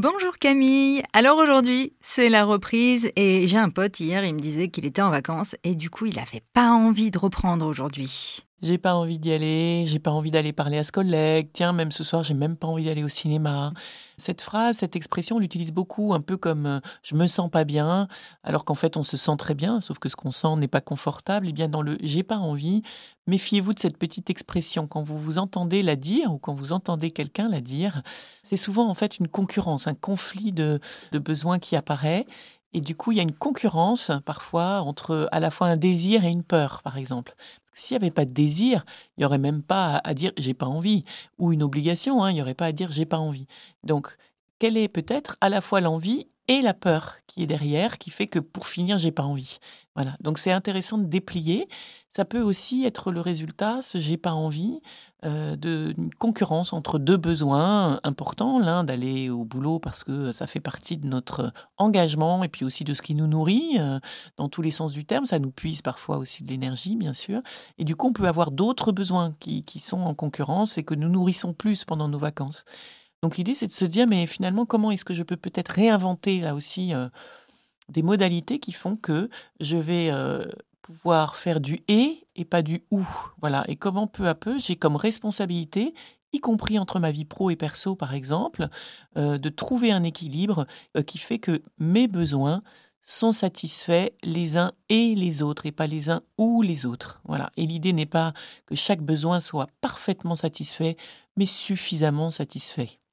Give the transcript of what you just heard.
Bonjour Camille. Alors aujourd'hui, c'est la reprise et j'ai un pote hier, il me disait qu'il était en vacances et du coup, il n'avait pas envie de reprendre aujourd'hui. J'ai pas envie d'y aller, j'ai pas envie d'aller parler à ce collègue, tiens, même ce soir, j'ai même pas envie d'aller au cinéma. Cette phrase, cette expression, on l'utilise beaucoup, un peu comme euh, je me sens pas bien, alors qu'en fait on se sent très bien, sauf que ce qu'on sent n'est pas confortable. Et bien dans le j'ai pas envie, méfiez-vous de cette petite expression. Quand vous vous entendez la dire ou quand vous entendez quelqu'un la dire, c'est souvent en fait une concurrence, un conflit de, de besoins qui apparaît. Et du coup, il y a une concurrence parfois entre à la fois un désir et une peur, par exemple. S'il n'y avait pas de désir, il n'y aurait même pas à dire j'ai pas envie, ou une obligation, hein, il n'y aurait pas à dire j'ai pas envie. Donc, quelle est peut-être à la fois l'envie et la peur qui est derrière, qui fait que pour finir, j'ai pas envie. Voilà. Donc c'est intéressant de déplier. Ça peut aussi être le résultat, ce j'ai pas envie, euh, d'une concurrence entre deux besoins importants. L'un d'aller au boulot parce que ça fait partie de notre engagement et puis aussi de ce qui nous nourrit euh, dans tous les sens du terme. Ça nous puise parfois aussi de l'énergie, bien sûr. Et du coup, on peut avoir d'autres besoins qui, qui sont en concurrence et que nous nourrissons plus pendant nos vacances. Donc l'idée, c'est de se dire, mais finalement, comment est-ce que je peux peut-être réinventer là aussi euh, des modalités qui font que je vais euh, pouvoir faire du et et pas du ou. Voilà. Et comment peu à peu, j'ai comme responsabilité, y compris entre ma vie pro et perso, par exemple, euh, de trouver un équilibre qui fait que mes besoins sont satisfaits les uns et les autres et pas les uns ou les autres. Voilà. Et l'idée n'est pas que chaque besoin soit parfaitement satisfait, mais suffisamment satisfait.